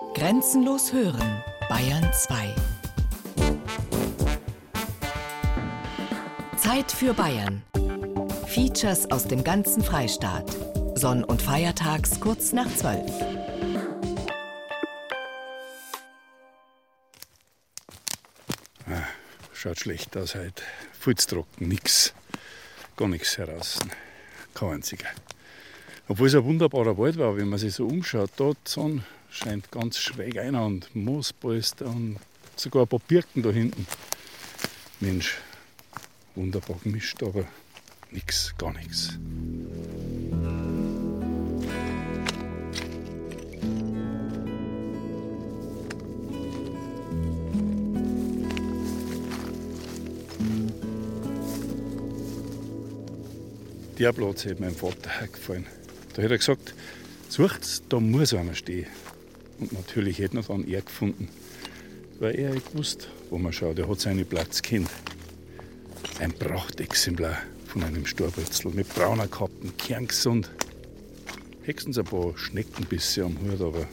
Grenzenlos hören, Bayern 2. Zeit für Bayern. Features aus dem ganzen Freistaat. Sonn- und Feiertags kurz nach 12. Ah, schaut schlecht aus heute. Viel zu trocken, nix. Gar nichts heraus. Kein einziger. Obwohl es ein wunderbarer Wald war, wenn man sich so umschaut, die Sonne scheint ganz schräg ein und Moospolster und sogar ein paar Birken da hinten. Mensch, wunderbar gemischt, aber nichts, gar nichts. Der Platz hat meinem Vater gefallen. Da hat er gesagt, sucht's, da muss einer stehen. Und natürlich hätte er dann er gefunden. Weil er gewusst, wo man schaut, er hat seinen Platz kennt. Ein Prachtexemplar von einem Storbritzel mit brauner Kappen, kerngesund. Höchstens ein paar Schneckenbisse am Hut, aber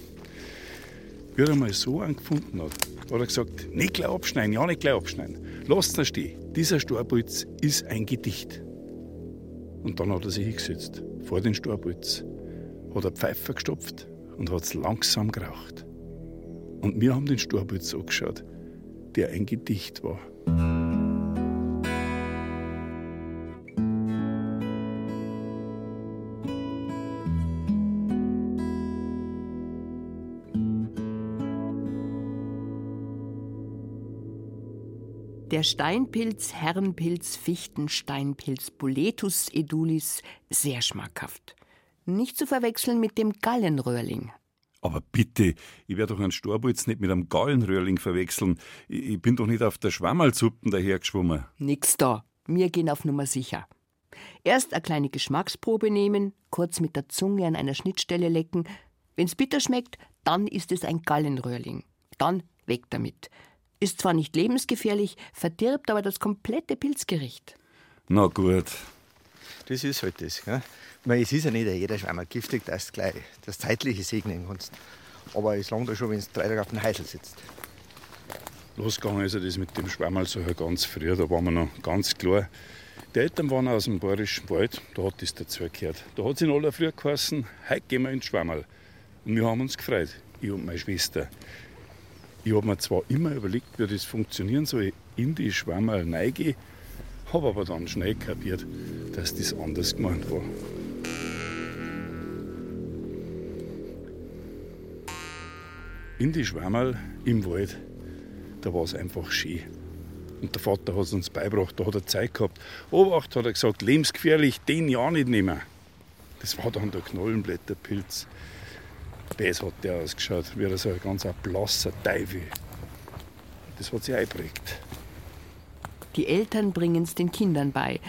wie er mal so einen gefunden hat, hat er gesagt, nicht gleich abschneiden, ja nicht gleich abschneiden. Lasst ihn stehen. Dieser Storbritz ist ein Gedicht. Und dann hat er sich hingesetzt, vor den Storbritz, hat er Pfeifer gestopft und hat es langsam geraucht. Und wir haben den Storbritz angeschaut, der ein Gedicht war. Der Steinpilz, Herrenpilz, Fichtensteinpilz, Boletus edulis, sehr schmackhaft. Nicht zu verwechseln mit dem Gallenröhrling. Aber bitte, ich werde doch einen Storbritz nicht mit einem Gallenröhrling verwechseln. Ich, ich bin doch nicht auf der Schwammerlsuppen dahergeschwommen. Nix da. Wir gehen auf Nummer sicher. Erst eine kleine Geschmacksprobe nehmen, kurz mit der Zunge an einer Schnittstelle lecken. Wenn's bitter schmeckt, dann ist es ein Gallenröhrling. Dann weg damit. Ist zwar nicht lebensgefährlich, verdirbt aber das komplette Pilzgericht. Na gut. Das ist halt das. Meine, es ist ja nicht jeder Schweimer giftig, dass du gleich das Zeitliche segnen kannst. Aber es langt ja schon, wenn du drei Tage auf dem Heisel sitzt. Losgegangen ist ja das mit dem Schwammerl so ganz früh, da waren wir noch ganz klar. Die Eltern waren aus dem bayerischen Wald, da hat das dazu gehört. Da hat es in aller Früh geheißen, heute gehen wir ins Schwammerl. Und wir haben uns gefreut, ich und meine Schwester. Ich habe mir zwar immer überlegt, wie das funktionieren soll, in die Schwammerl reingehen, habe aber dann schnell kapiert, dass das anders gemeint war. In die Schwammerl im Wald, da war es einfach schön. Und der Vater hat es uns beigebracht, da hat er Zeit gehabt. Obacht, hat er gesagt, lebensgefährlich, den ja nicht nehmen. Das war dann der Knollenblätterpilz. Das hat der ausgeschaut, wie so ein ganz blasser Teufel. Das hat sich eingeprägt. Die Eltern bringen es den Kindern bei.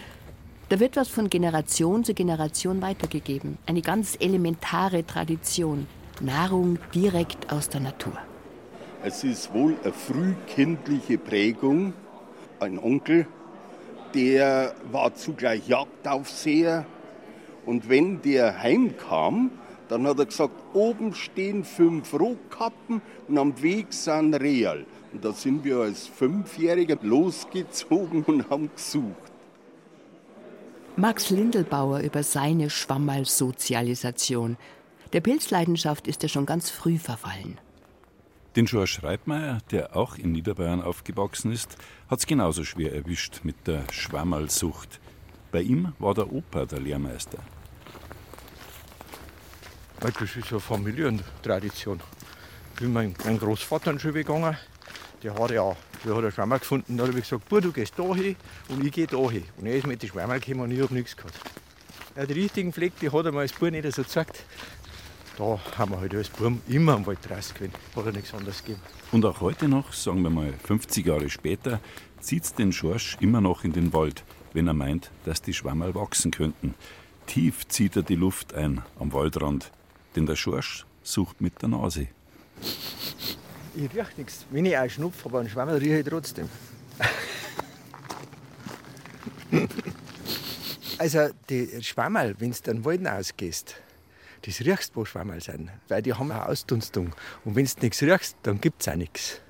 Da wird was von Generation zu Generation weitergegeben. Eine ganz elementare Tradition. Nahrung direkt aus der Natur. Es ist wohl eine frühkindliche Prägung. Ein Onkel, der war zugleich Jagdaufseher. Und wenn der heimkam, dann hat er gesagt, oben stehen fünf Rohkappen und am Weg sind Real. Und da sind wir als Fünfjährige losgezogen und haben gesucht. Max Lindelbauer über seine Schwammerl-Sozialisation. Der Pilzleidenschaft ist er schon ganz früh verfallen. Den George Schreibmeier, der auch in Niederbayern aufgewachsen ist, hat es genauso schwer erwischt mit der Schwammerlsucht. Bei ihm war der Opa der Lehrmeister. Das ist eine Familientradition. Ich bin mein, mein Großvater schon gegangen. Der hat ja, der hat einen Schwammerl gefunden. Da habe ich gesagt, du gehst da hin und ich gehe da hin. Und er ist mit den Schwammerl gekommen und ich habe nichts gehabt. Ja, die richtigen Fleck, die hat er mir als Bub nicht so gesagt. Da haben wir halt als Bub immer am Wald raus gewesen. Hat er nichts anderes gegeben. Und auch heute noch, sagen wir mal 50 Jahre später, zieht's den Schorsch immer noch in den Wald, wenn er meint, dass die Schwammerl wachsen könnten. Tief zieht er die Luft ein am Waldrand, denn der Schorsch sucht mit der Nase. Ich rieche nichts. Wenn ich einen Schnupf habe, einen Schwammerl rieche ich trotzdem. also, die Schwammerl, wenn du den Wald ausgehst, das riechst, wo Schwammerl sind, weil die haben eine Ausdunstung. Und wenn du nichts riechst, dann gibt es auch nichts.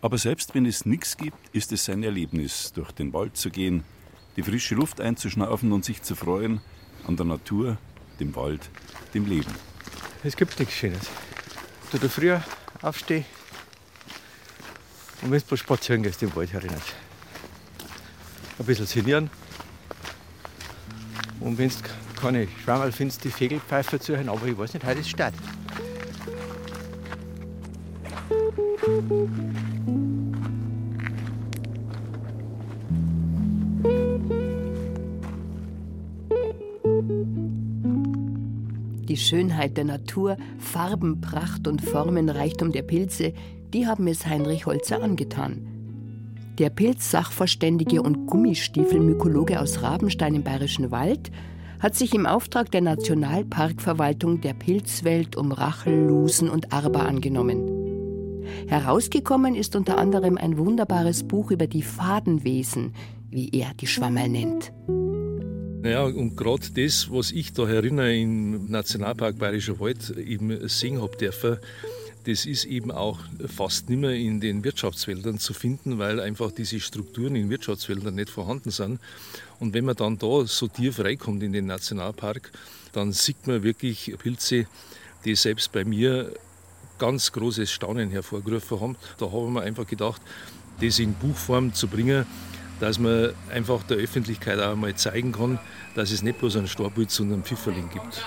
Aber selbst wenn es nichts gibt, ist es sein Erlebnis, durch den Wald zu gehen, die frische Luft einzuschnaufen und sich zu freuen an der Natur, dem Wald, dem Leben. Es gibt nichts Schönes. Da früher aufstehst und wenn du spazieren gehst im Wald herinnen. Ein bisschen sinnieren. Und wenn du keine Schwammerl findest, die Fegelpfeife zu hören, aber ich weiß nicht, heute ist Start. Die Schönheit der Natur, Farben, Pracht und Formenreichtum der Pilze, die haben es Heinrich Holzer angetan. Der Pilzsachverständige und Gummistiefelmykologe aus Rabenstein im Bayerischen Wald hat sich im Auftrag der Nationalparkverwaltung der Pilzwelt um Rachel, Lusen und Arber angenommen. Herausgekommen ist unter anderem ein wunderbares Buch über die Fadenwesen, wie er die Schwammerl nennt. Naja, und gerade das, was ich da erinnere im Nationalpark Bayerischer Wald eben sehen habe dürfen, das ist eben auch fast nicht mehr in den Wirtschaftswäldern zu finden, weil einfach diese Strukturen in Wirtschaftswäldern nicht vorhanden sind. Und wenn man dann da so tief reinkommt in den Nationalpark, dann sieht man wirklich Pilze, die selbst bei mir ganz großes Staunen hervorgerufen haben. Da haben wir einfach gedacht, das in Buchform zu bringen, dass man einfach der Öffentlichkeit auch mal zeigen kann, dass es nicht bloß einen Starbütz und einen Pfifferling gibt.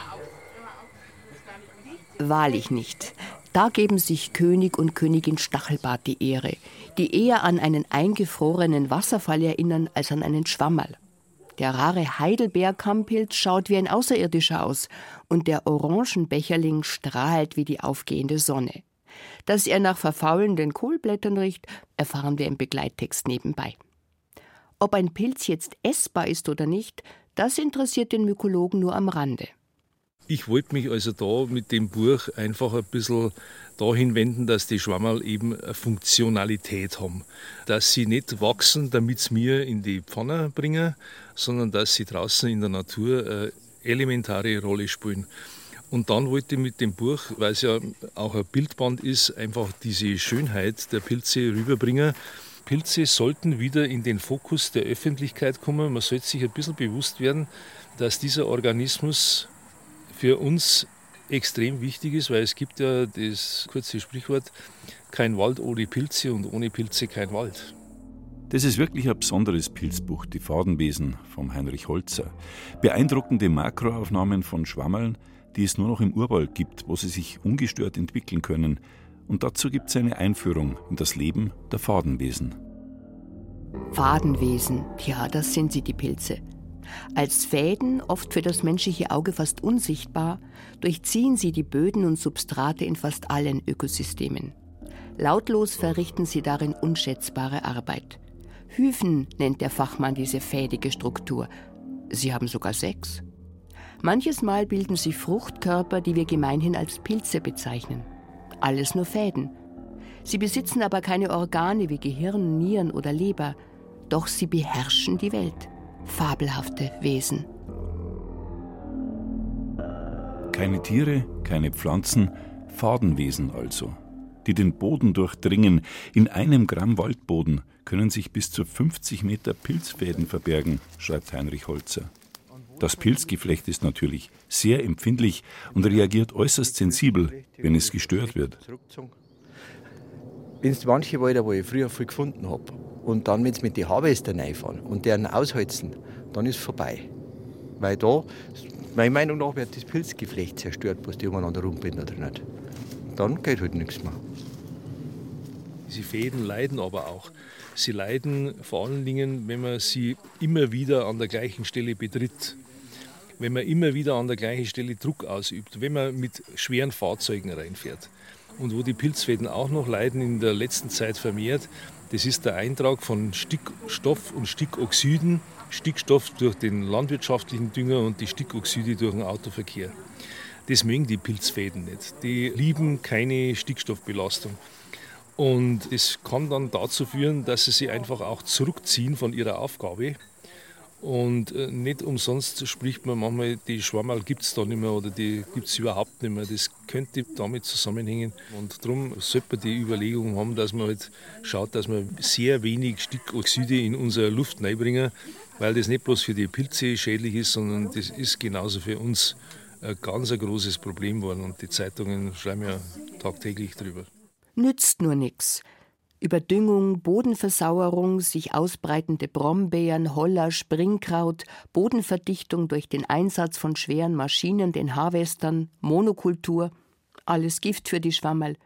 Wahrlich nicht. Da geben sich König und Königin Stachelbart die Ehre, die eher an einen eingefrorenen Wasserfall erinnern als an einen Schwammerl. Der rare Heidelbeerkammpilz schaut wie ein Außerirdischer aus und der Orangenbecherling strahlt wie die aufgehende Sonne. Dass er nach verfaulenden Kohlblättern riecht, erfahren wir im Begleittext nebenbei. Ob ein Pilz jetzt essbar ist oder nicht, das interessiert den Mykologen nur am Rande. Ich wollte mich also da mit dem Buch einfach ein bisschen dahin wenden, dass die Schwammerl eben eine Funktionalität haben. Dass sie nicht wachsen, damit sie mir in die Pfanne bringen, sondern dass sie draußen in der Natur eine elementare Rolle spielen. Und dann wollte ich mit dem Buch, weil es ja auch ein Bildband ist, einfach diese Schönheit der Pilze rüberbringen. Pilze sollten wieder in den Fokus der Öffentlichkeit kommen. Man sollte sich ein bisschen bewusst werden, dass dieser Organismus für uns extrem wichtig ist, weil es gibt ja das kurze Sprichwort, kein Wald ohne Pilze und ohne Pilze kein Wald. Das ist wirklich ein besonderes Pilzbuch, die Fadenwesen von Heinrich Holzer. Beeindruckende Makroaufnahmen von Schwammeln, die es nur noch im Urwald gibt, wo sie sich ungestört entwickeln können, und dazu gibt es eine Einführung in das Leben der Fadenwesen. Fadenwesen, ja, das sind sie, die Pilze. Als Fäden, oft für das menschliche Auge fast unsichtbar, durchziehen sie die Böden und Substrate in fast allen Ökosystemen. Lautlos verrichten sie darin unschätzbare Arbeit. Hyphen nennt der Fachmann diese fädige Struktur. Sie haben sogar sechs. Manches Mal bilden sie Fruchtkörper, die wir gemeinhin als Pilze bezeichnen alles nur Fäden. Sie besitzen aber keine Organe wie Gehirn, Nieren oder Leber, doch sie beherrschen die Welt. Fabelhafte Wesen. Keine Tiere, keine Pflanzen, Fadenwesen also, die den Boden durchdringen. In einem Gramm Waldboden können sich bis zu 50 Meter Pilzfäden verbergen, schreibt Heinrich Holzer. Das Pilzgeflecht ist natürlich sehr empfindlich und reagiert äußerst sensibel, wenn es gestört wird. Wenn es manche Wälder, wo ich früher viel gefunden habe, und dann, wenn sie mit den Harvester reinfahren und deren ausheizen, dann ist es vorbei. Weil da, meiner Meinung nach, wird das Pilzgeflecht zerstört, was die umeinander rumbinden oder nicht. Dann geht halt nichts mehr. Diese Fäden leiden aber auch. Sie leiden vor allen Dingen, wenn man sie immer wieder an der gleichen Stelle betritt wenn man immer wieder an der gleichen Stelle Druck ausübt, wenn man mit schweren Fahrzeugen reinfährt. Und wo die Pilzfäden auch noch leiden in der letzten Zeit vermehrt, das ist der Eintrag von Stickstoff und Stickoxiden, Stickstoff durch den landwirtschaftlichen Dünger und die Stickoxide durch den Autoverkehr. Das mögen die Pilzfäden nicht. Die lieben keine Stickstoffbelastung. Und das kann dann dazu führen, dass sie sich einfach auch zurückziehen von ihrer Aufgabe Und äh, nicht umsonst spricht man manchmal, die Schwammerl gibt es da nicht mehr oder die gibt es überhaupt nicht mehr. Das könnte damit zusammenhängen. Und darum sollte man die Überlegung haben, dass man halt schaut, dass man sehr wenig Stickoxide in unsere Luft reinbringen, weil das nicht bloß für die Pilze schädlich ist, sondern das ist genauso für uns ein ganz ein großes Problem geworden. Und die Zeitungen schreiben ja tagtäglich drüber. Nützt nur nichts. Überdüngung, Bodenversauerung, sich ausbreitende Brombeeren, Holler, Springkraut, Bodenverdichtung durch den Einsatz von schweren Maschinen, den Harvestern, Monokultur, alles Gift für die Schwammerl,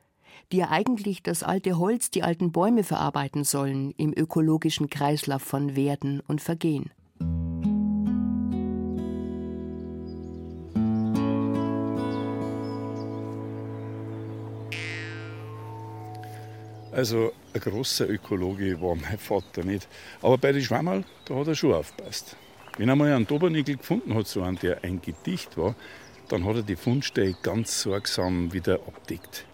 die ja eigentlich das alte Holz, die alten Bäume verarbeiten sollen im ökologischen Kreislauf von Werden und Vergehen. Also ein großer Ökologe war mein Vater nicht. Aber bei den Schwammerl, da hat er schon aufgepasst. Wenn er mal einen Dobernigel gefunden hat, so einen, der ein Gedicht war, dann hat er die Fundstelle ganz sorgsam wieder abdeckt,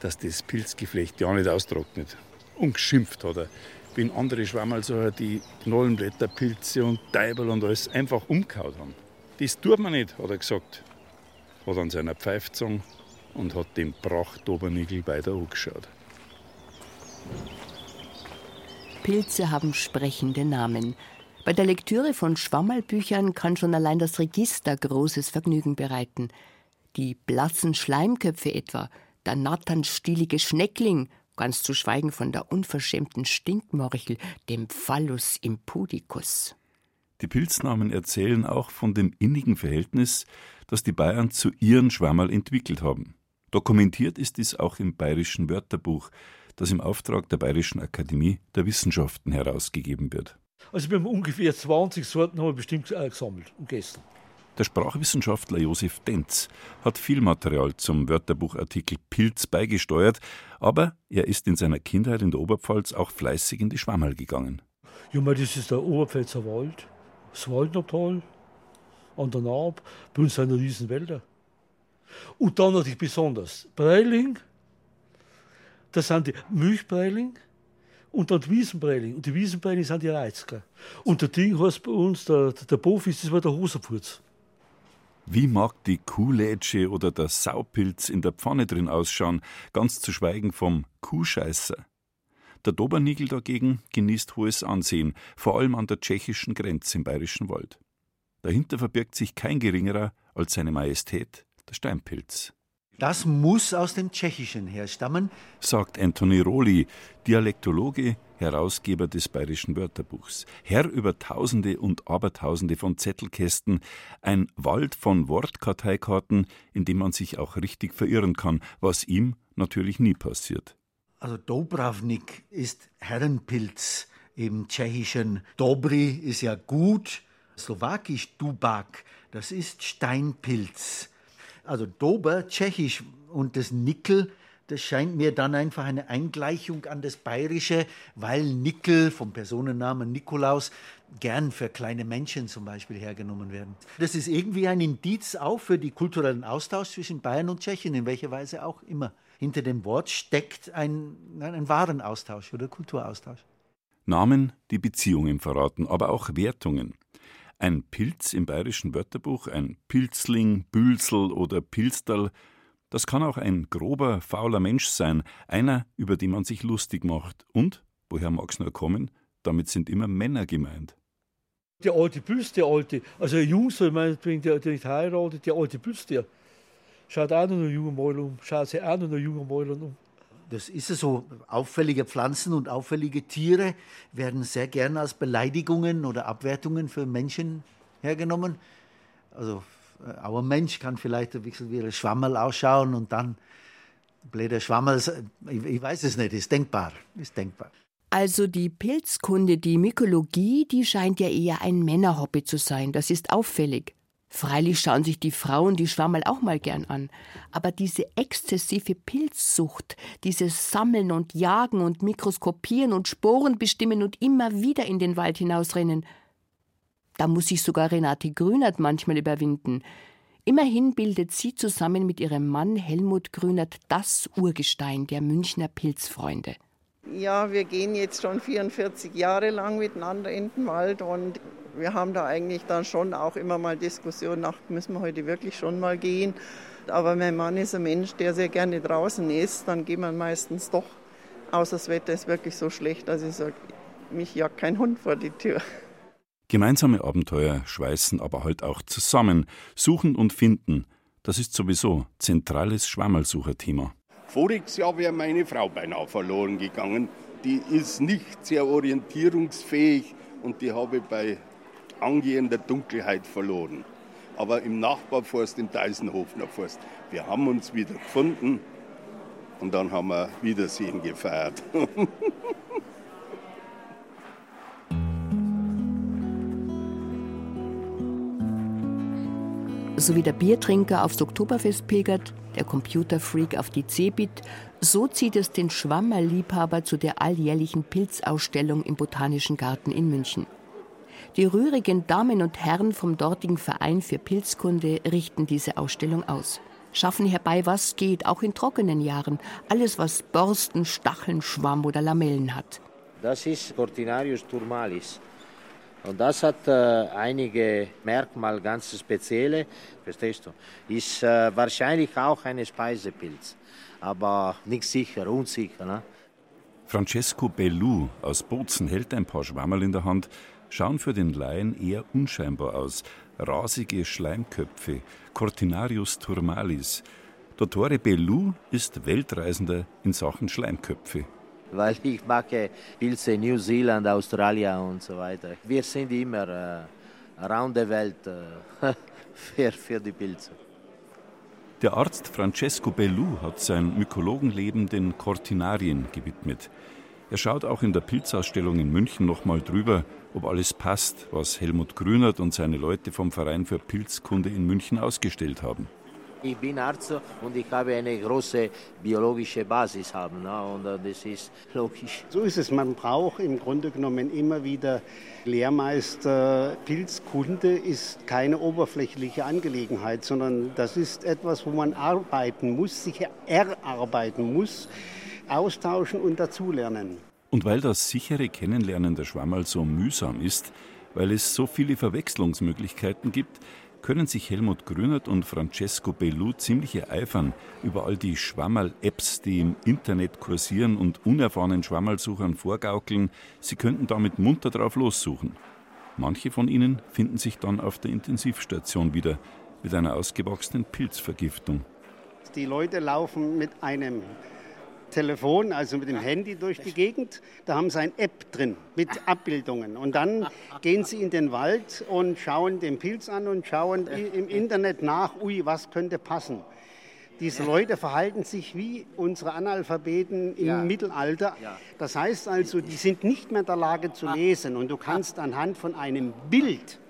dass das Pilzgeflecht ja nicht austrocknet. Und geschimpft hat er, wenn andere Schwammerl so die Knollenblätterpilze und Teibel und alles einfach umgehauen haben. Das tut man nicht, hat er gesagt. Hat an seiner Pfeife gezogen und hat den Pracht-Dobernigel weiter angeschaut. Pilze haben sprechende Namen. Bei der Lektüre von Schwammerlbüchern kann schon allein das Register großes Vergnügen bereiten. Die blassen Schleimköpfe etwa, der natternstielige Schneckling, ganz zu schweigen von der unverschämten Stinkmorchel, dem Phallus impudicus. Die Pilznamen erzählen auch von dem innigen Verhältnis, das die Bayern zu ihren Schwammerl entwickelt haben. Dokumentiert ist dies auch im bayerischen Wörterbuch, das im Auftrag der Bayerischen Akademie der Wissenschaften herausgegeben wird. Also wir haben ungefähr 20 Sorten haben wir bestimmt äh, gesammelt und gegessen. Der Sprachwissenschaftler Josef Denz hat viel Material zum Wörterbuchartikel Pilz beigesteuert, aber er ist in seiner Kindheit in der Oberpfalz auch fleißig in die Schwammerl gegangen. Ja, das ist der Oberpfälzer Wald, das Waldnertal, an der Naab, bei uns sind Riesenwälder. Und dann natürlich besonders Breiling, das sind die Milchbreiling und dann die Wiesenbreiling. Und die Wiesenbreiling sind die Reizker. Und der Ding heißt bei uns, der, der Bofis, das war der Hosenpfurz. Wie mag die Kuhlätsche oder der Saupilz in der Pfanne drin ausschauen, ganz zu schweigen vom Kuhscheißer? Der Dobernigel dagegen genießt hohes Ansehen, vor allem an der tschechischen Grenze im Bayerischen Wald. Dahinter verbirgt sich kein geringerer als seine Majestät, der Steinpilz. Das muss aus dem Tschechischen herstammen, sagt Anthony Rohli, Dialektologe, Herausgeber des Bayerischen Wörterbuchs. Herr über Tausende und Abertausende von Zettelkästen, ein Wald von Wortkarteikarten, in dem man sich auch richtig verirren kann, was ihm natürlich nie passiert. Also Dobravnik ist Herrenpilz im Tschechischen. Dobry ist ja gut, slowakisch Dubak, das ist Steinpilz. Also Dober, tschechisch und das Nickel, das scheint mir dann einfach eine Eingleichung an das Bayerische, weil Nickel vom Personennamen Nikolaus gern für kleine Menschen zum Beispiel hergenommen werden. Das ist irgendwie ein Indiz auch für den kulturellen Austausch zwischen Bayern und Tschechien, in welcher Weise auch immer. Hinter dem Wort steckt ein, ein Warenaustausch oder Kulturaustausch. Namen, die Beziehungen verraten, aber auch Wertungen. Ein Pilz im bayerischen Wörterbuch, ein Pilzling, Bülsel oder Pilsterl, das kann auch ein grober, fauler Mensch sein, einer, über den man sich lustig macht. Und, woher mag es nur kommen, damit sind immer Männer gemeint. Der alte Pülz, der alte, also ein Jungs, meinetwegen, der, der nicht heiratet, der alte der schaut auch noch ein junger Mäuler um, schaut sich auch noch ein junger Mäuler um. Das ist so. Auffällige Pflanzen und auffällige Tiere werden sehr gern als Beleidigungen oder Abwertungen für Menschen hergenommen. Also äh, ein Mensch kann vielleicht ein bisschen wie ein Schwammerl ausschauen und dann blöder Schwammerl, ich, ich weiß es nicht, ist denkbar, ist denkbar. Also die Pilzkunde, die Mykologie, die scheint ja eher ein Männerhobby zu sein. Das ist auffällig. Freilich schauen sich die Frauen die Schwammerl auch mal gern an. Aber diese exzessive Pilzsucht, dieses Sammeln und Jagen und Mikroskopieren und Sporen bestimmen und immer wieder in den Wald hinausrennen, da muss sich sogar Renate Grünert manchmal überwinden. Immerhin bildet sie zusammen mit ihrem Mann Helmut Grünert das Urgestein der Münchner Pilzfreunde. Ja, wir gehen jetzt schon 44 Jahre lang miteinander in den Wald und Wir haben da eigentlich dann schon auch immer mal Diskussionen, nach müssen wir heute wirklich schon mal gehen. Aber mein Mann ist ein Mensch, der sehr gerne draußen ist. Dann geht man meistens doch, außer das Wetter ist wirklich so schlecht, dass ich sage, mich jagt kein Hund vor die Tür. Gemeinsame Abenteuer schweißen aber halt auch zusammen. Suchen und finden, das ist sowieso zentrales Schwammerlsucherthema. Voriges Jahr wäre meine Frau beinahe verloren gegangen. Die ist nicht sehr orientierungsfähig und die habe ich bei angehender Dunkelheit verloren. Aber im Nachbarforst, im Deisenhofener Forst, wir haben uns wieder gefunden und dann haben wir Wiedersehen gefeiert. So wie der Biertrinker aufs Oktoberfest pilgert, der Computerfreak auf die Cebit, so zieht es den Schwammerliebhaber zu der alljährlichen Pilzausstellung im Botanischen Garten in München. Die rührigen Damen und Herren vom dortigen Verein für Pilzkunde richten diese Ausstellung aus. Schaffen herbei, was geht, auch in trockenen Jahren. Alles, was Borsten, Stacheln, Schwamm oder Lamellen hat. Das ist Cortinarius turmalis. Und das hat äh, einige Merkmale, ganz spezielle, verstehst du? Ist äh, wahrscheinlich auch ein Speisepilz, aber nicht sicher, unsicher. Ne? Francesco Bellù aus Bozen hält ein paar Schwammerl in der Hand, schauen für den Laien eher unscheinbar aus. Rasige Schleimköpfe, Cortinarius turmalis. Dottore Bellù ist Weltreisender in Sachen Schleimköpfe weil ich mag Pilze New Zealand, Australien und so weiter. Wir sind immer äh, around the Welt äh, für, für die Pilze. Der Arzt Francesco Bellù hat sein Mykologenleben den Cortinarien gewidmet. Er schaut auch in der Pilzausstellung in München nochmal drüber, ob alles passt, was Helmut Grünert und seine Leute vom Verein für Pilzkunde in München ausgestellt haben. Ich bin Arzt und ich habe eine große biologische Basis haben. Ne? Und äh, das ist logisch. So ist es. Man braucht im Grunde genommen immer wieder Lehrmeister. Pilzkunde ist keine oberflächliche Angelegenheit, sondern das ist etwas, wo man arbeiten muss, sich erarbeiten muss, austauschen und dazulernen. Und weil das sichere Kennenlernen der Schwammerl so mühsam ist, weil es so viele Verwechslungsmöglichkeiten gibt, können sich Helmut Grünert und Francesco Bellù ziemlich ereifern über all die Schwammerl-Apps, die im Internet kursieren und unerfahrenen Schwammerlsuchern vorgaukeln, sie könnten damit munter drauf lossuchen. Manche von ihnen finden sich dann auf der Intensivstation wieder mit einer ausgewachsenen Pilzvergiftung. Die Leute laufen mit einem Telefon, also mit dem Handy durch die Gegend. Da haben sie ein App drin mit Abbildungen. Und dann gehen sie in den Wald und schauen den Pilz an und schauen im Internet nach, ui, was könnte passen. Diese Leute verhalten sich wie unsere Analphabeten im ja. Mittelalter. Das heißt also, die sind nicht mehr in der Lage zu lesen. Und du kannst anhand von einem Bild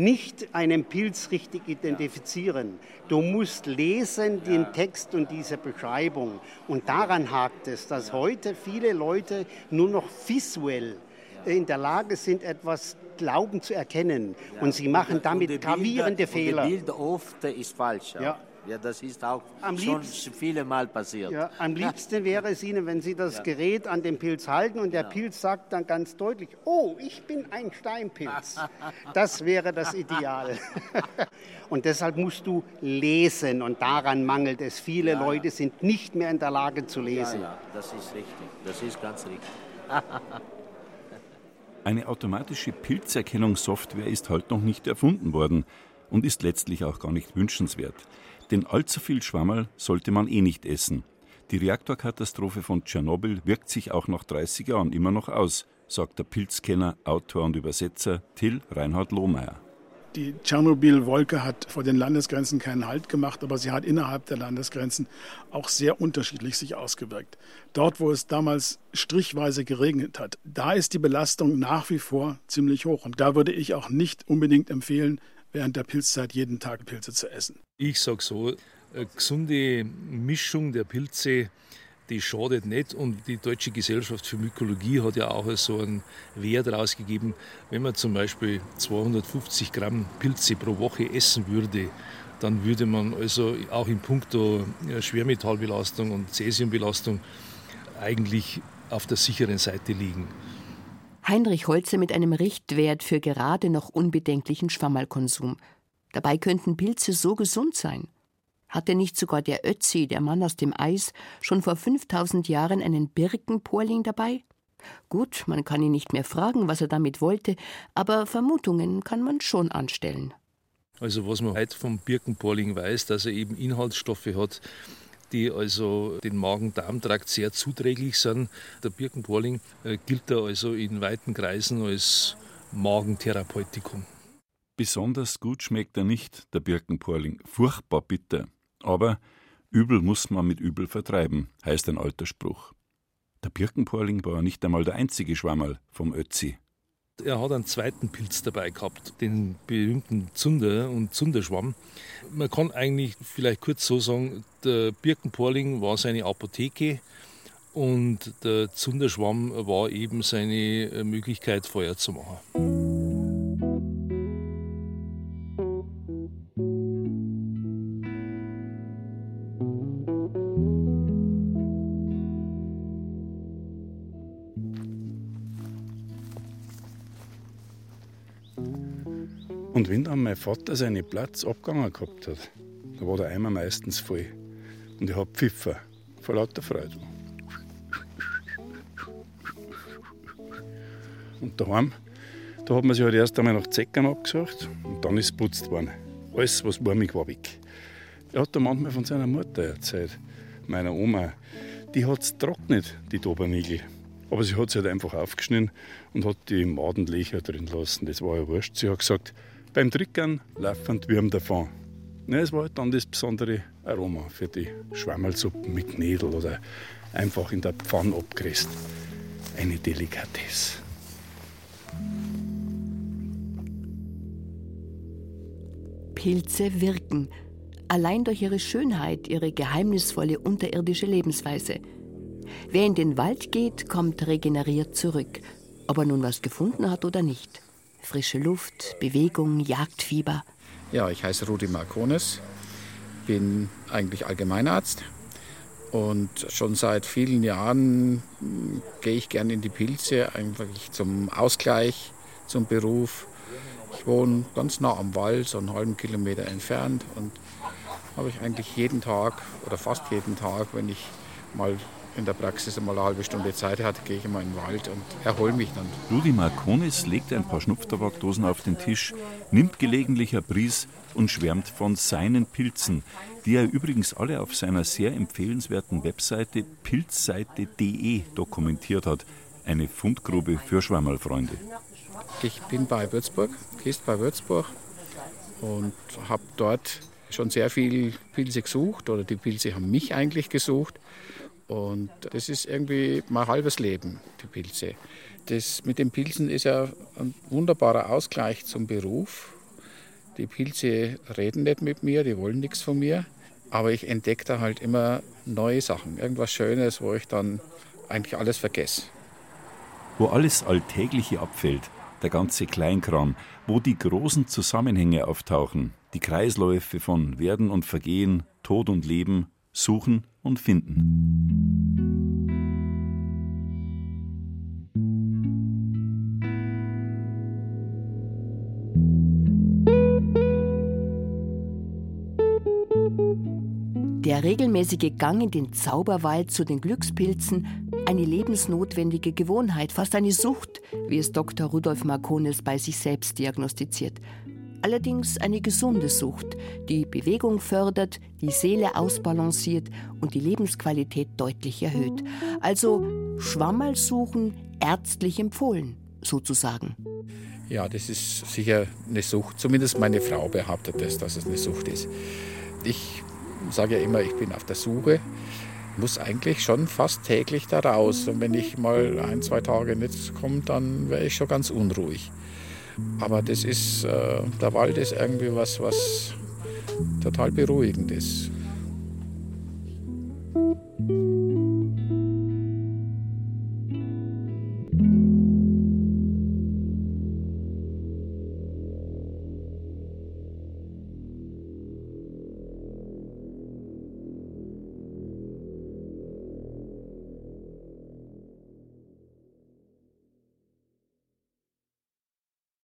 nicht einen Pilz richtig identifizieren. Du musst lesen den Text und diese Beschreibung. Und daran hakt es, dass heute viele Leute nur noch visuell in der Lage sind, etwas glauben zu erkennen. Und sie machen damit gravierende Fehler. Und Bild oft ist falsch. Ja. Ja, das ist auch am schon liebsten, viele Mal passiert. Ja, am liebsten wäre es Ihnen, wenn Sie das ja. Gerät an den Pilz halten und der genau. Pilz sagt dann ganz deutlich, oh, ich bin ein Steinpilz. Das wäre das Ideal. und deshalb musst du lesen und daran mangelt es. Viele ja, Leute sind nicht mehr in der Lage zu lesen. Ja, das ist richtig. Das ist ganz richtig. Eine automatische Pilzerkennungssoftware ist halt noch nicht erfunden worden und ist letztlich auch gar nicht wünschenswert. Denn allzu viel Schwammerl sollte man eh nicht essen. Die Reaktorkatastrophe von Tschernobyl wirkt sich auch nach 30 Jahren immer noch aus, sagt der Pilzkenner, Autor und Übersetzer Till Reinhard Lohmeier. Die Tschernobyl-Wolke hat vor den Landesgrenzen keinen Halt gemacht, aber sie hat innerhalb der Landesgrenzen auch sehr unterschiedlich sich ausgewirkt. Dort, wo es damals strichweise geregnet hat, da ist die Belastung nach wie vor ziemlich hoch. Und da würde ich auch nicht unbedingt empfehlen, während der Pilzzeit jeden Tag Pilze zu essen. Ich sage so, eine gesunde Mischung der Pilze, die schadet nicht. Und die Deutsche Gesellschaft für Mykologie hat ja auch so einen Wert rausgegeben, wenn man zum Beispiel 250 Gramm Pilze pro Woche essen würde, dann würde man also auch in puncto Schwermetallbelastung und Cäsiumbelastung eigentlich auf der sicheren Seite liegen. Heinrich Holzer mit einem Richtwert für gerade noch unbedenklichen Schwammerlkonsum. Dabei könnten Pilze so gesund sein. Hatte nicht sogar der Ötzi, der Mann aus dem Eis, schon vor 5000 Jahren einen Birkenporling dabei? Gut, man kann ihn nicht mehr fragen, was er damit wollte, aber Vermutungen kann man schon anstellen. Also was man heute vom Birkenporling weiß, dass er eben Inhaltsstoffe hat, die also den Magen-Darm-Trakt sehr zuträglich sind. Der Birkenporling äh, gilt da also in weiten Kreisen als Magentherapeutikum. Besonders gut schmeckt er nicht, der Birkenporling. Furchtbar bitter. Aber Übel muss man mit Übel vertreiben, heißt ein alter Spruch. Der Birkenporling war nicht einmal der einzige Schwammerl vom Ötzi. Er hat einen zweiten Pilz dabei gehabt, den berühmten Zunder und Zunderschwamm. Man kann eigentlich vielleicht kurz so sagen, der Birkenporling war seine Apotheke und der Zunderschwamm war eben seine Möglichkeit, Feuer zu machen. Und wenn dann mein Vater seinen Platz abgegangen gehabt hat, da war der Eimer meistens voll. Und ich habe Pfiffer vor lauter Freude. Und daheim, da hat man sich halt erst einmal nach Zeckern abgesucht und dann ist es putzt worden. Alles, was warmig war, weg. Er hat da manchmal von seiner Mutter erzählt, meiner Oma. Die hat es trocknet, die Dobernigel. Aber sie hat sie halt einfach aufgeschnitten und hat die Madenlöcher drin lassen. Das war ja wurscht. Sie hat gesagt, beim Drücken laufen die Würmer davon. Ja, es war halt dann das besondere Aroma für die Schwammelsuppen mit Knädel oder einfach in der Pfanne abgerissen. Eine Delikatesse. Pilze wirken, allein durch ihre Schönheit, ihre geheimnisvolle unterirdische Lebensweise. Wer in den Wald geht, kommt regeneriert zurück, ob er nun was gefunden hat oder nicht. Frische Luft, Bewegung, Jagdfieber. Ja, ich heiße Rudi Marconis, bin eigentlich Allgemeinarzt und schon seit vielen Jahren hm, gehe ich gerne in die Pilze, einfach zum Ausgleich zum Beruf. Ich wohne ganz nah am Wald, so einen halben Kilometer entfernt und habe ich eigentlich jeden Tag oder fast jeden Tag, wenn ich mal in der Praxis einmal eine halbe Stunde Zeit hatte, gehe ich immer in den Wald und erhole mich dann. Rudi Marconis legt ein paar Schnupftabakdosen auf den Tisch, nimmt gelegentlich ein Bries und schwärmt von seinen Pilzen, die er übrigens alle auf seiner sehr empfehlenswerten Webseite pilzseite.de dokumentiert hat. Eine Fundgrube für Schwammerlfreunde. Ich bin bei Würzburg, Kist bei Würzburg und habe dort schon sehr viel Pilze gesucht oder die Pilze haben mich eigentlich gesucht und das ist irgendwie mein halbes Leben, die Pilze. Das mit den Pilzen ist ja ein wunderbarer Ausgleich zum Beruf. Die Pilze reden nicht mit mir, die wollen nichts von mir. Aber ich entdecke da halt immer neue Sachen, irgendwas Schönes, wo ich dann eigentlich alles vergesse. Wo alles Alltägliche abfällt, der ganze Kleinkram, wo die großen Zusammenhänge auftauchen, die Kreisläufe von Werden und Vergehen, Tod und Leben, Suchen und Finden. Der regelmäßige Gang in den Zauberwald zu den Glückspilzen, eine lebensnotwendige Gewohnheit, fast eine Sucht, wie es Dr. Rudolf Marconis bei sich selbst diagnostiziert allerdings eine gesunde Sucht, die Bewegung fördert, die Seele ausbalanciert und die Lebensqualität deutlich erhöht. Also Schwammerl suchen ärztlich empfohlen, sozusagen. Ja, das ist sicher eine Sucht. Zumindest meine Frau behauptet das, dass es eine Sucht ist. Ich sage ja immer, ich bin auf der Suche muss eigentlich schon fast täglich da raus. Und wenn ich mal ein, zwei Tage nicht komme, dann wäre ich schon ganz unruhig. Aber das ist, äh, der Wald ist irgendwie was, was total beruhigend ist.